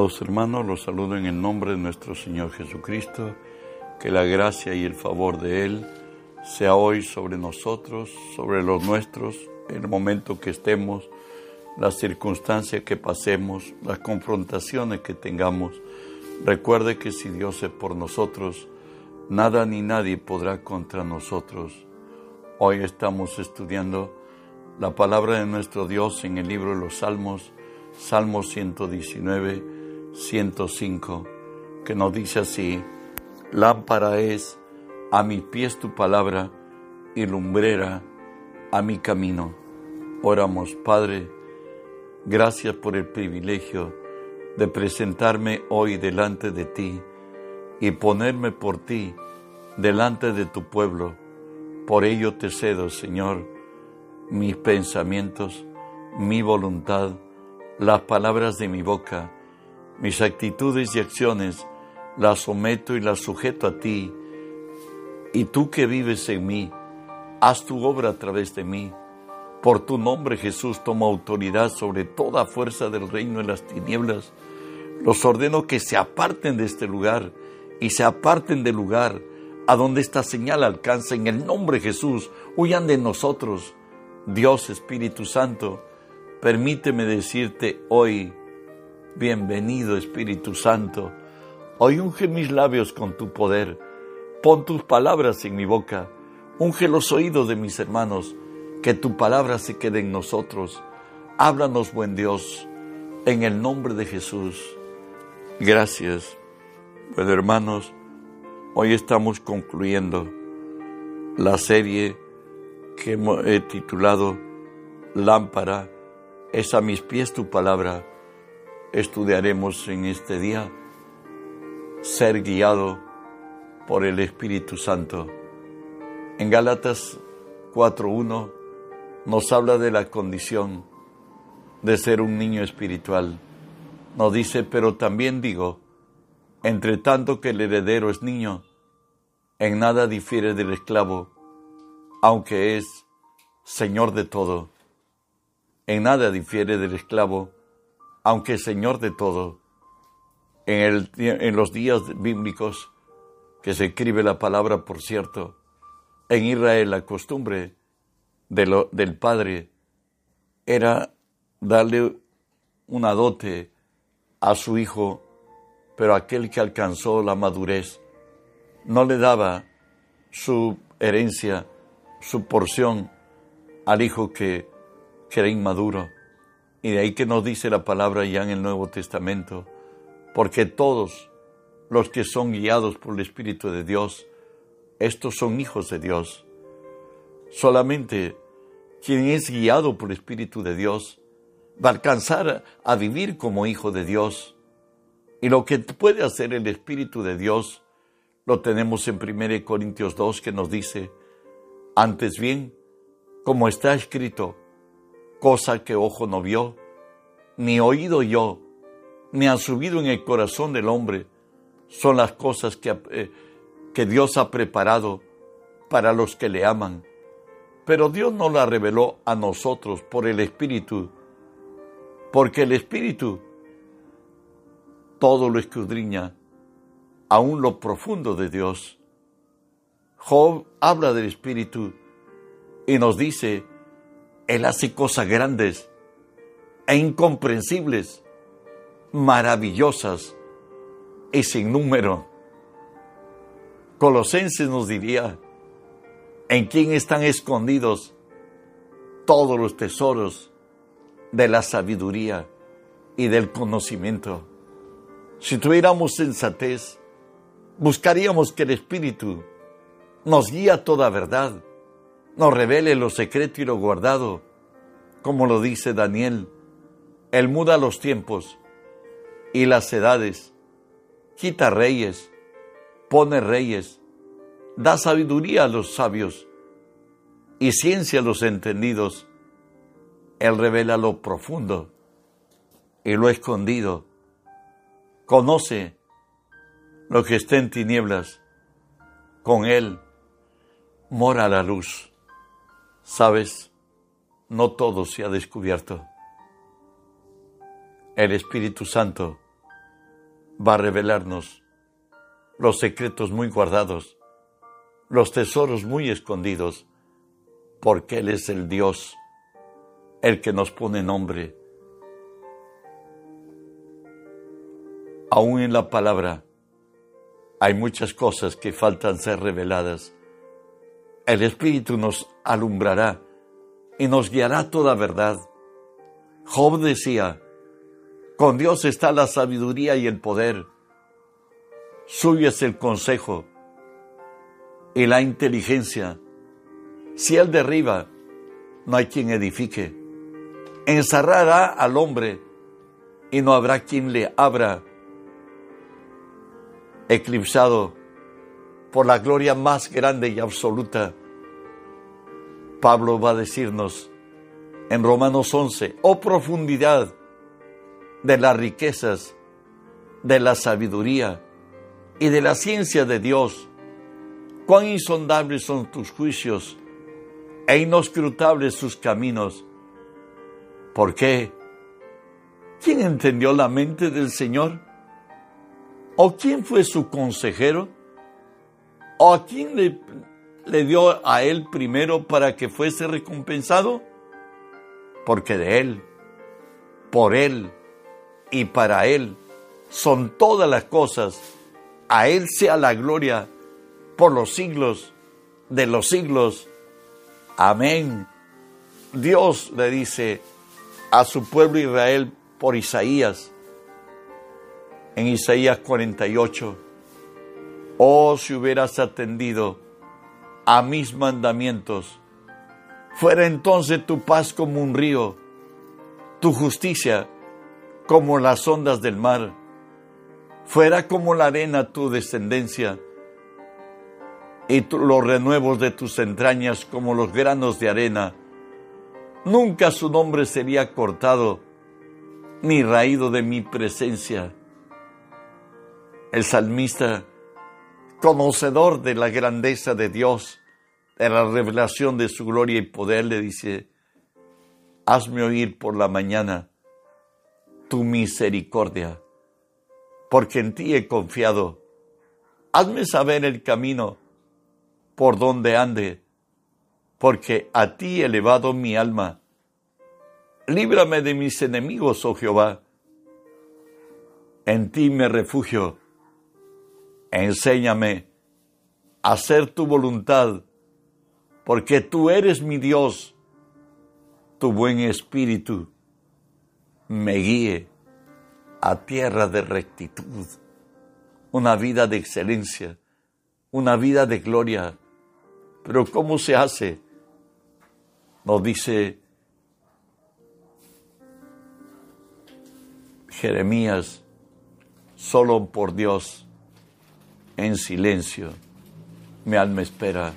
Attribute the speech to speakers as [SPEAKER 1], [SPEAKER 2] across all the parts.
[SPEAKER 1] Amados hermanos, los saludo en el nombre de nuestro Señor Jesucristo, que la gracia y el favor de Él sea hoy sobre nosotros, sobre los nuestros, el momento que estemos, las circunstancias que pasemos, las confrontaciones que tengamos. Recuerde que si Dios es por nosotros, nada ni nadie podrá contra nosotros. Hoy estamos estudiando la palabra de nuestro Dios en el libro de los Salmos, Salmo 119, 105, que nos dice así, lámpara es a mis pies tu palabra y lumbrera a mi camino. Oramos, Padre, gracias por el privilegio de presentarme hoy delante de ti y ponerme por ti delante de tu pueblo. Por ello te cedo, Señor, mis pensamientos, mi voluntad, las palabras de mi boca, mis actitudes y acciones, las someto y las sujeto a ti. Y tú que vives en mí, haz tu obra a través de mí. Por tu nombre, Jesús, toma autoridad sobre toda fuerza del reino de las tinieblas. Los ordeno que se aparten de este lugar y se aparten del lugar a donde esta señal alcanza. En el nombre de Jesús, huyan de nosotros. Dios Espíritu Santo, Permíteme decirte hoy, bienvenido Espíritu Santo, hoy unge mis labios con tu poder, pon tus palabras en mi boca, unge los oídos de mis hermanos, que tu palabra se quede en nosotros. Háblanos, buen Dios, en el nombre de Jesús. Gracias. Bueno, hermanos, hoy estamos concluyendo la serie que he titulado Lámpara es a mis pies tu palabra. Estudiaremos en este día ser guiado por el Espíritu Santo. En Gálatas 4.1 nos habla de la condición de ser un niño espiritual. Nos dice, pero también digo, entre tanto que el heredero es niño, en nada difiere del esclavo, aunque es Señor de todo en nada difiere del esclavo, aunque señor de todo. En, en los días bíblicos que se escribe la palabra, por cierto, en Israel la costumbre de del padre era darle una dote a su hijo, pero aquel que alcanzó la madurez no le daba su herencia, su porción al hijo que que era inmaduro. Y de ahí que nos dice la palabra ya en el Nuevo Testamento, porque todos los que son guiados por el Espíritu de Dios, estos son hijos de Dios. Solamente quien es guiado por el Espíritu de Dios va a alcanzar a vivir como hijo de Dios. Y lo que puede hacer el Espíritu de Dios lo tenemos en 1 Corintios 2 que nos dice, antes bien, como está escrito, cosa que ojo no vio, ni oído yo, ni han subido en el corazón del hombre, son las cosas que, eh, que Dios ha preparado para los que le aman. Pero Dios no la reveló a nosotros por el Espíritu, porque el Espíritu todo lo escudriña, aún lo profundo de Dios. Job habla del Espíritu y nos dice él hace cosas grandes e incomprensibles, maravillosas y sin número. Colosenses nos diría, en quién están escondidos todos los tesoros de la sabiduría y del conocimiento. Si tuviéramos sensatez, buscaríamos que el Espíritu nos guía toda verdad nos revele lo secreto y lo guardado, como lo dice Daniel. Él muda los tiempos y las edades, quita reyes, pone reyes, da sabiduría a los sabios y ciencia a los entendidos. Él revela lo profundo y lo escondido. Conoce lo que está en tinieblas. Con Él mora la luz. Sabes, no todo se ha descubierto. El Espíritu Santo va a revelarnos los secretos muy guardados, los tesoros muy escondidos, porque Él es el Dios, el que nos pone nombre. Aún en la palabra hay muchas cosas que faltan ser reveladas. El Espíritu nos alumbrará y nos guiará toda verdad. Job decía, con Dios está la sabiduría y el poder. Suyo es el consejo y la inteligencia. Si Él derriba, no hay quien edifique. Encerrará al hombre y no habrá quien le abra. Eclipsado por la gloria más grande y absoluta, Pablo va a decirnos en Romanos 11, oh profundidad de las riquezas, de la sabiduría y de la ciencia de Dios, cuán insondables son tus juicios e inoscrutables sus caminos. ¿Por qué? ¿Quién entendió la mente del Señor? ¿O quién fue su consejero? ¿O a quién le, le dio a él primero para que fuese recompensado? Porque de él, por él y para él son todas las cosas. A él sea la gloria por los siglos de los siglos. Amén. Dios le dice a su pueblo Israel por Isaías, en Isaías 48, oh si hubieras atendido a mis mandamientos, fuera entonces tu paz como un río, tu justicia como las ondas del mar, fuera como la arena tu descendencia, y los renuevos de tus entrañas como los granos de arena. Nunca su nombre sería cortado, ni raído de mi presencia. El salmista, conocedor de la grandeza de Dios, de la revelación de su gloria y poder, le dice, hazme oír por la mañana tu misericordia, porque en ti he confiado. Hazme saber el camino por donde ande, porque a ti he elevado mi alma. Líbrame de mis enemigos, oh Jehová. En ti me refugio. Enséñame a hacer tu voluntad, porque tú eres mi Dios. Tu buen espíritu me guíe a tierra de rectitud, una vida de excelencia, una vida de gloria, pero ¿cómo se hace? Nos dice Jeremías, solo por Dios, en silencio, mi alma espera.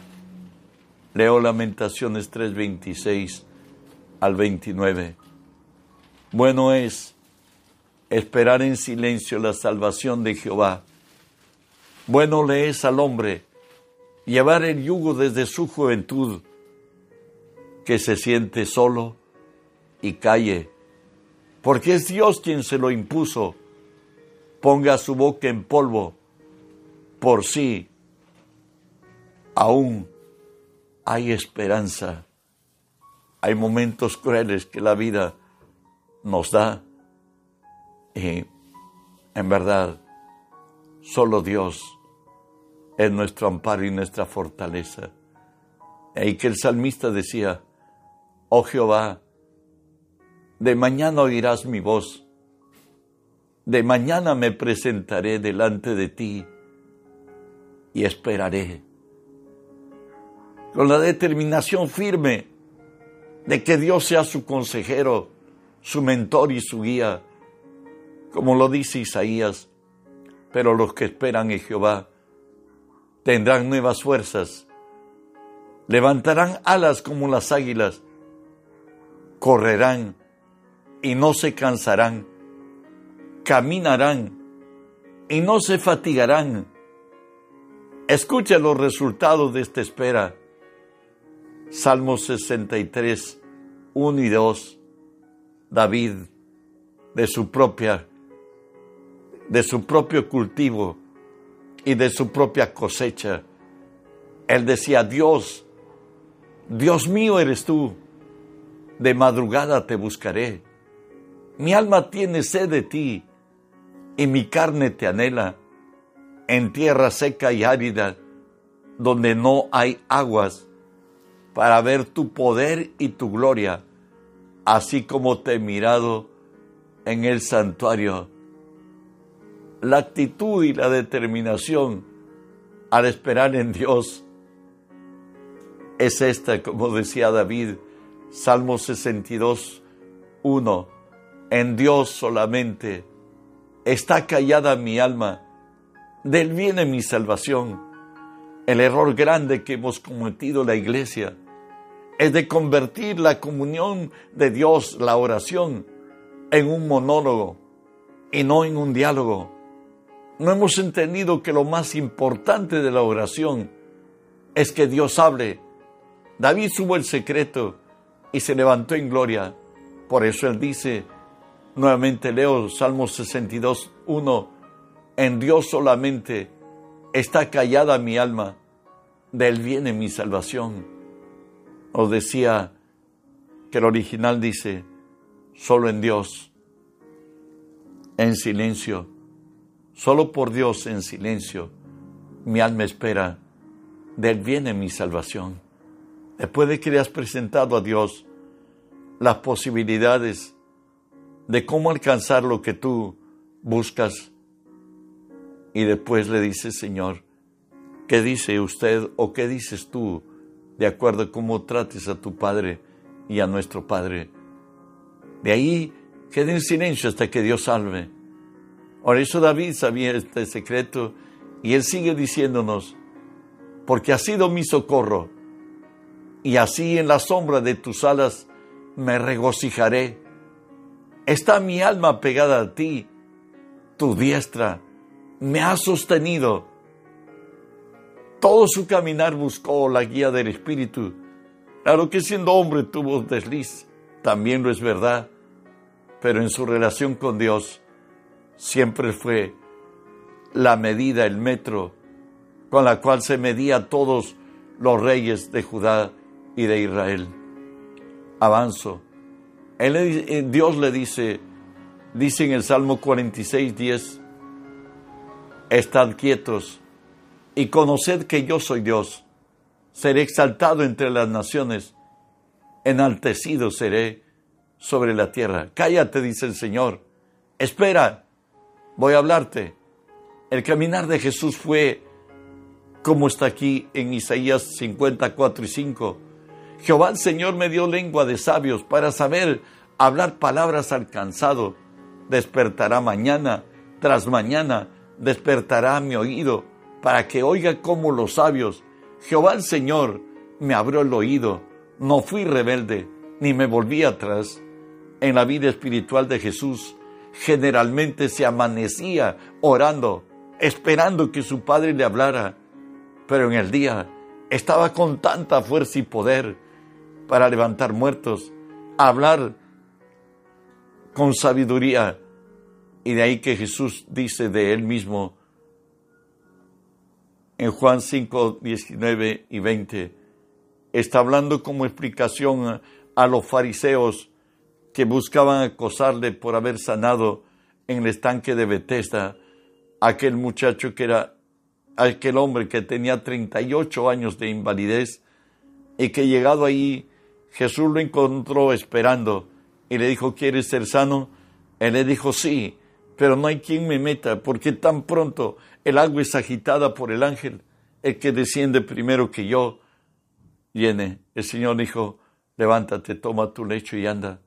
[SPEAKER 1] Leo Lamentaciones 3:26 al 29. Bueno es esperar en silencio la salvación de Jehová. Bueno le es al hombre llevar el yugo desde su juventud, que se siente solo y calle, porque es Dios quien se lo impuso. Ponga su boca en polvo por sí. Aún hay esperanza. Hay momentos crueles que la vida nos da y en verdad solo Dios es nuestro amparo y nuestra fortaleza. Y que el salmista decía, oh Jehová, de mañana oirás mi voz, de mañana me presentaré delante de ti y esperaré. Con la determinación firme de que Dios sea su consejero, su mentor y su guía, como lo dice Isaías, pero los que esperan en Jehová tendrán nuevas fuerzas, levantarán alas como las águilas, correrán y no se cansarán, caminarán y no se fatigarán. Escucha los resultados de esta espera. Salmos 63, 1 y 2. David, de su propia de su propio cultivo y de su propia cosecha. Él decía, Dios, Dios mío eres tú, de madrugada te buscaré. Mi alma tiene sed de ti y mi carne te anhela en tierra seca y árida, donde no hay aguas, para ver tu poder y tu gloria, así como te he mirado en el santuario. La actitud y la determinación al esperar en Dios es esta, como decía David, Salmo 62, 1. En Dios solamente está callada mi alma, del viene mi salvación. El error grande que hemos cometido la iglesia es de convertir la comunión de Dios, la oración, en un monólogo y no en un diálogo. No hemos entendido que lo más importante de la oración es que Dios hable. David subo el secreto y se levantó en gloria. Por eso él dice, nuevamente leo Salmo 62, 1, en Dios solamente está callada mi alma, de él viene mi salvación. Os decía que el original dice, solo en Dios, en silencio, solo por Dios en silencio, mi alma espera, de él viene mi salvación. Después de que le has presentado a Dios las posibilidades de cómo alcanzar lo que tú buscas, y después le dices, Señor, ¿qué dice usted o qué dices tú de acuerdo a cómo trates a tu Padre y a nuestro Padre? De ahí queda en silencio hasta que Dios salve. Por eso David sabía este secreto y él sigue diciéndonos, porque ha sido mi socorro y así en la sombra de tus alas me regocijaré. Está mi alma pegada a ti, tu diestra me ha sostenido. Todo su caminar buscó la guía del Espíritu. Claro que siendo hombre tuvo desliz, también lo es verdad, pero en su relación con Dios siempre fue la medida, el metro, con la cual se medía todos los reyes de Judá y de Israel. Avanzo. Eh, Dios le dice, dice en el Salmo 46, 10, Estad quietos y conoced que yo soy Dios. Seré exaltado entre las naciones, enaltecido seré sobre la tierra. Cállate, dice el Señor. Espera, voy a hablarte. El caminar de Jesús fue como está aquí en Isaías 54 y 5 Jehová el Señor me dio lengua de sabios para saber hablar palabras al cansado. Despertará mañana tras mañana, despertará mi oído para que oiga como los sabios. Jehová el Señor me abrió el oído. No fui rebelde ni me volví atrás. En la vida espiritual de Jesús generalmente se amanecía orando, esperando que su Padre le hablara. Pero en el día estaba con tanta fuerza y poder para levantar muertos, hablar con sabiduría. Y de ahí que Jesús dice de él mismo en Juan 5, 19 y 20, está hablando como explicación a los fariseos que buscaban acosarle por haber sanado en el estanque de Bethesda aquel muchacho que era aquel hombre que tenía 38 años de invalidez y que llegado ahí Jesús lo encontró esperando y le dijo, ¿quieres ser sano? Él le dijo, sí, pero no hay quien me meta, porque tan pronto el agua es agitada por el ángel, el que desciende primero que yo viene. El Señor dijo, levántate, toma tu lecho y anda.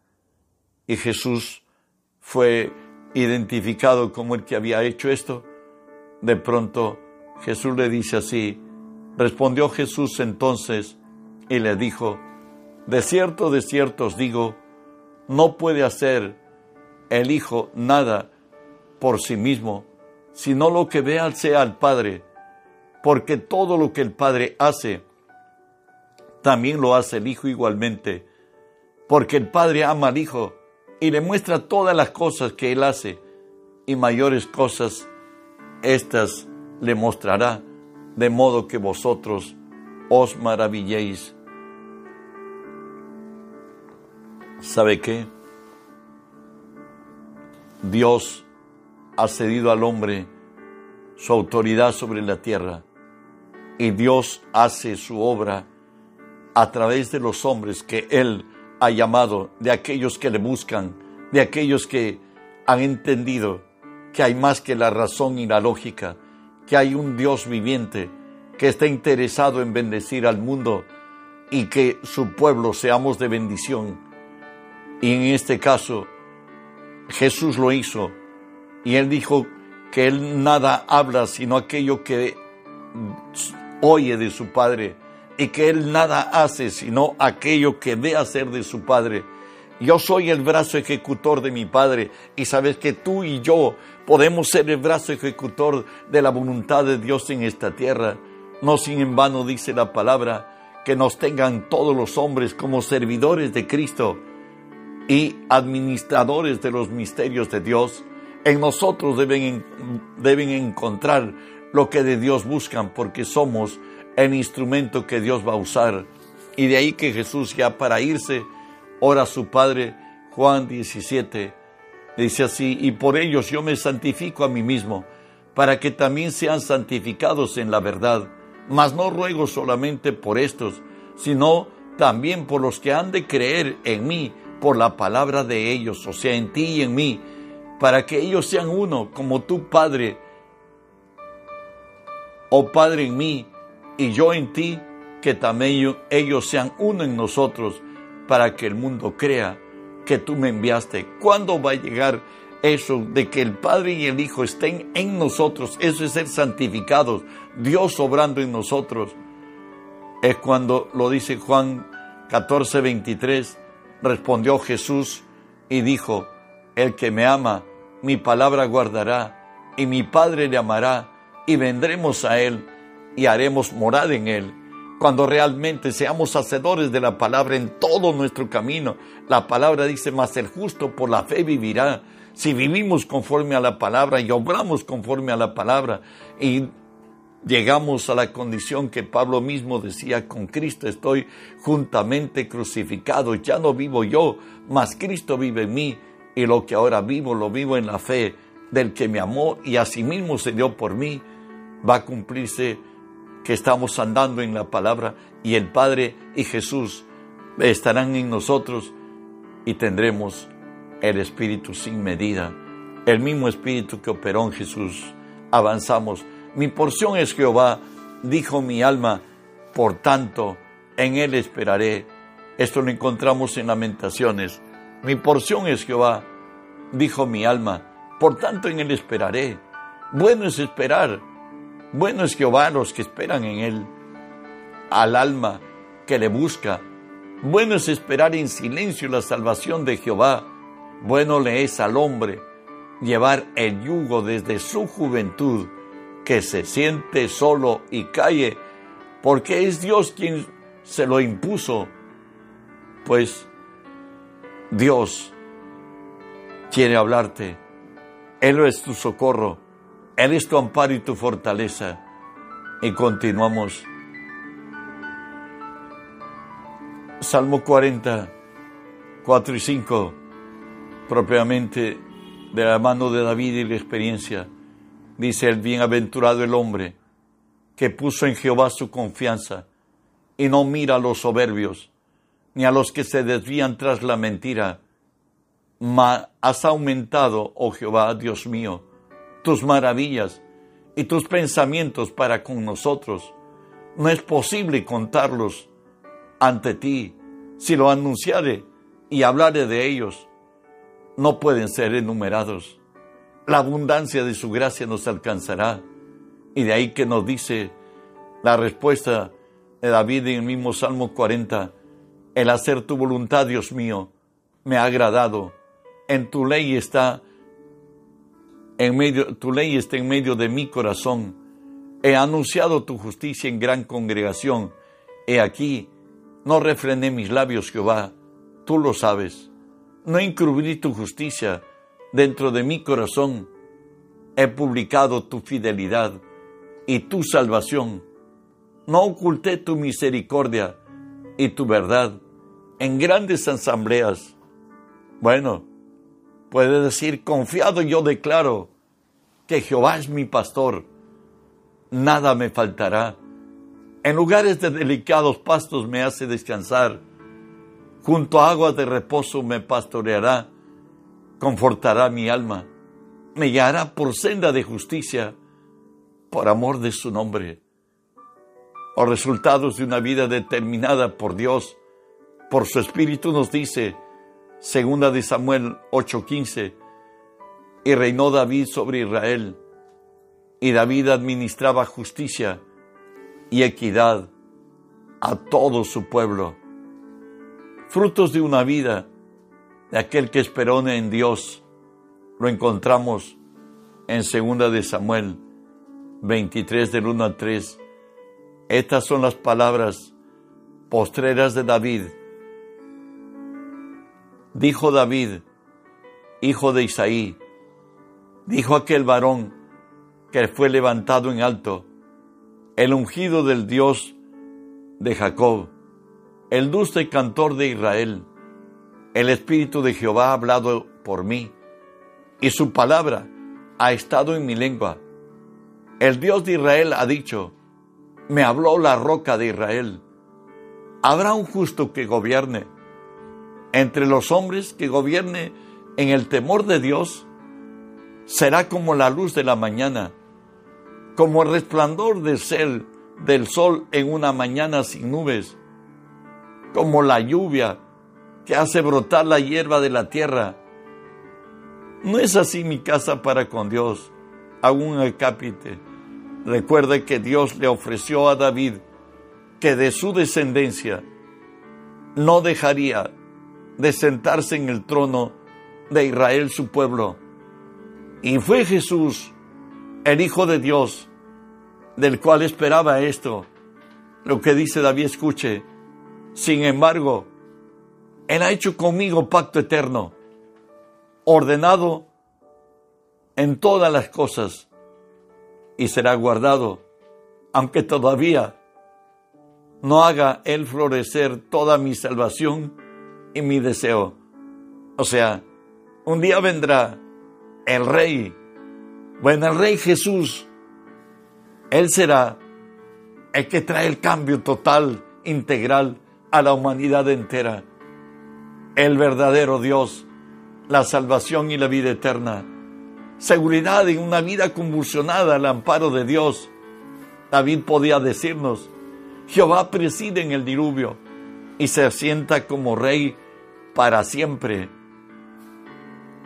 [SPEAKER 1] Y Jesús fue identificado como el que había hecho esto. De pronto Jesús le dice así, respondió Jesús entonces y le dijo, de cierto, de cierto os digo, no puede hacer el Hijo nada por sí mismo, sino lo que vea sea al Padre, porque todo lo que el Padre hace, también lo hace el Hijo igualmente, porque el Padre ama al Hijo y le muestra todas las cosas que Él hace, y mayores cosas, estas le mostrará, de modo que vosotros os maravilléis. ¿Sabe qué? Dios ha cedido al hombre su autoridad sobre la tierra y Dios hace su obra a través de los hombres que Él ha llamado, de aquellos que le buscan, de aquellos que han entendido que hay más que la razón y la lógica, que hay un Dios viviente que está interesado en bendecir al mundo y que su pueblo seamos de bendición. Y en este caso, Jesús lo hizo y él dijo que él nada habla sino aquello que oye de su Padre y que él nada hace sino aquello que ve hacer de su Padre. Yo soy el brazo ejecutor de mi Padre y sabes que tú y yo podemos ser el brazo ejecutor de la voluntad de Dios en esta tierra. No sin en vano dice la palabra que nos tengan todos los hombres como servidores de Cristo y administradores de los misterios de Dios. En nosotros deben, deben encontrar lo que de Dios buscan porque somos el instrumento que Dios va a usar. Y de ahí que Jesús ya para irse ora a su Padre, Juan 17, dice así, y por ellos yo me santifico a mí mismo, para que también sean santificados en la verdad. Mas no ruego solamente por estos, sino también por los que han de creer en mí, por la palabra de ellos, o sea, en ti y en mí, para que ellos sean uno, como tu Padre, oh Padre en mí, y yo en ti, que también ellos sean uno en nosotros, para que el mundo crea que tú me enviaste. ¿Cuándo va a llegar eso de que el Padre y el Hijo estén en nosotros? Eso es ser santificados, Dios obrando en nosotros. Es cuando lo dice Juan 14, 23, respondió Jesús y dijo, el que me ama, mi palabra guardará, y mi Padre le amará, y vendremos a él y haremos morada en él cuando realmente seamos hacedores de la palabra en todo nuestro camino. La palabra dice, mas el justo por la fe vivirá. Si vivimos conforme a la palabra y obramos conforme a la palabra y llegamos a la condición que Pablo mismo decía, con Cristo estoy juntamente crucificado, ya no vivo yo, mas Cristo vive en mí y lo que ahora vivo lo vivo en la fe del que me amó y asimismo se dio por mí, va a cumplirse que estamos andando en la palabra y el Padre y Jesús estarán en nosotros y tendremos el Espíritu sin medida, el mismo Espíritu que operó en Jesús. Avanzamos. Mi porción es Jehová, dijo mi alma, por tanto, en Él esperaré. Esto lo encontramos en Lamentaciones. Mi porción es Jehová, dijo mi alma, por tanto en Él esperaré. Bueno es esperar bueno es Jehová los que esperan en Él, al alma que le busca. Bueno es esperar en silencio la salvación de Jehová. Bueno le es al hombre llevar el yugo desde su juventud, que se siente solo y calle, porque es Dios quien se lo impuso. Pues Dios quiere hablarte. Él es tu socorro. Él es tu amparo y tu fortaleza. Y continuamos. Salmo 40, 4 y 5, propiamente de la mano de David y la experiencia. Dice el bienaventurado el hombre que puso en Jehová su confianza y no mira a los soberbios, ni a los que se desvían tras la mentira. Has aumentado, oh Jehová, Dios mío, tus maravillas y tus pensamientos para con nosotros. No es posible contarlos ante ti. Si lo anunciare y hablare de ellos, no pueden ser enumerados. La abundancia de su gracia nos alcanzará. Y de ahí que nos dice la respuesta de David en el mismo Salmo 40, el hacer tu voluntad, Dios mío, me ha agradado. En tu ley está en medio, tu ley está en medio de mi corazón. He anunciado tu justicia en gran congregación. He aquí, no refrené mis labios, Jehová, tú lo sabes. No encubrí tu justicia dentro de mi corazón. he publicado tu fidelidad y tu salvación. No oculté tu misericordia y tu verdad en grandes asambleas. Bueno, puede decir, confiado yo declaro que Jehová es mi pastor, nada me faltará. En lugares de delicados pastos me hace descansar, junto a aguas de reposo me pastoreará, confortará mi alma, me guiará por senda de justicia, por amor de su nombre. O resultados de una vida determinada por Dios, por su Espíritu nos dice, segunda de Samuel 8:15, y reinó David sobre Israel, y David administraba justicia y equidad a todo su pueblo. Frutos de una vida de aquel que esperó en Dios, lo encontramos en segunda de Samuel 23 del 1 al 3. Estas son las palabras postreras de David Dijo David, hijo de Isaí, dijo aquel varón que fue levantado en alto, el ungido del Dios de Jacob, el dulce cantor de Israel, el Espíritu de Jehová ha hablado por mí, y su palabra ha estado en mi lengua. El Dios de Israel ha dicho, me habló la roca de Israel. Habrá un justo que gobierne entre los hombres que gobierne en el temor de Dios será como la luz de la mañana, como el resplandor del, sol en una mañana sin nubes, como la lluvia que hace brotar la hierba de la tierra. No es así mi casa para con Dios, aún el cápite. Recuerde que Dios le ofreció a David que de su descendencia no dejaría de sentarse en el trono de Israel, su pueblo. Y fue Jesús, el Hijo de Dios, del cual esperaba esto. Lo que dice David, escuche. Sin embargo, Él ha hecho conmigo pacto eterno, ordenado en todas las cosas, y será guardado, aunque todavía no haga Él florecer toda mi salvación y mi deseo. O sea, un día vendrá el rey, bueno, el rey Jesús, Él será el que trae el cambio total, integral a la humanidad entera. El verdadero Dios, la salvación y la vida eterna. Seguridad en una vida convulsionada al amparo de Dios. David podía decirnos, Jehová preside en el diluvio y se asienta como rey para siempre.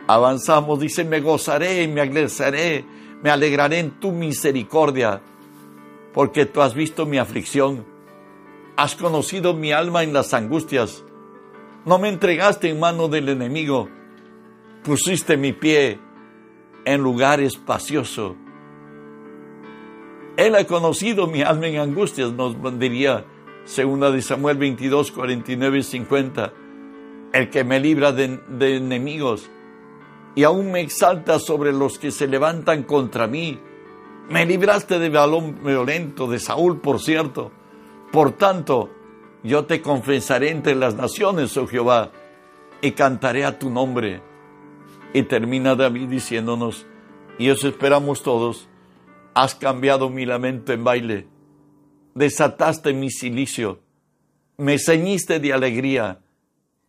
[SPEAKER 1] Avanzamos, dice, me gozaré y me alegraré, me alegraré en tu misericordia, porque tú has visto mi aflicción, has conocido mi alma en las angustias, no me entregaste en mano del enemigo, pusiste mi pie en lugar espacioso. Él ha conocido mi alma en angustias, nos diría segunda de Samuel 22, 49 y 50 el que me libra de, enemigos y aún me exalta sobre los que se levantan contra mí. Me libraste de balón violento, de Saúl, por cierto. Por tanto, yo te confesaré entre las naciones, oh Jehová, y cantaré a tu nombre. Y termina David diciéndonos, y os esperamos todos, has cambiado mi lamento en baile, desataste mi silicio, me ceñiste de alegría,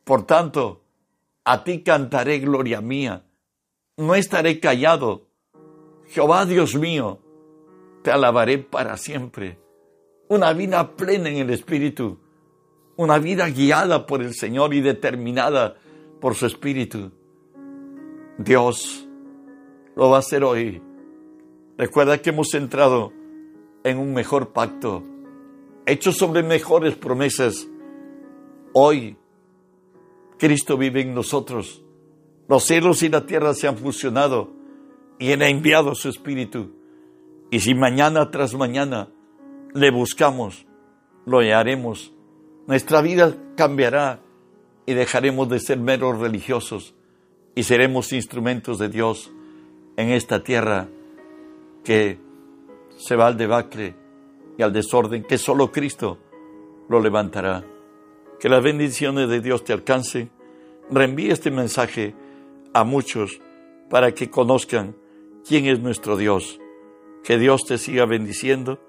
[SPEAKER 1] por tanto, a ti cantaré gloria mía, no estaré callado. Jehová Dios mío, te alabaré para siempre. Una vida plena en el Espíritu, una vida guiada por el Señor y determinada por su Espíritu. Dios lo va a hacer hoy. Recuerda que hemos entrado en un mejor pacto, hecho sobre mejores promesas. Hoy Cristo vive en nosotros. Los cielos y la tierra se han fusionado y Él ha enviado su Espíritu. Y si mañana tras mañana le buscamos, lo hallaremos. Nuestra vida cambiará y dejaremos de ser meros religiosos y seremos instrumentos de Dios en esta tierra que se va al debacle y al desorden, que solo Cristo lo levantará. Que las bendiciones de Dios te alcancen. Reenvíe este mensaje a muchos para que conozcan quién es nuestro Dios. Que Dios te siga bendiciendo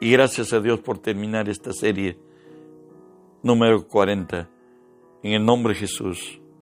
[SPEAKER 1] y gracias a Dios por terminar esta serie número 40. En el nombre de Jesús.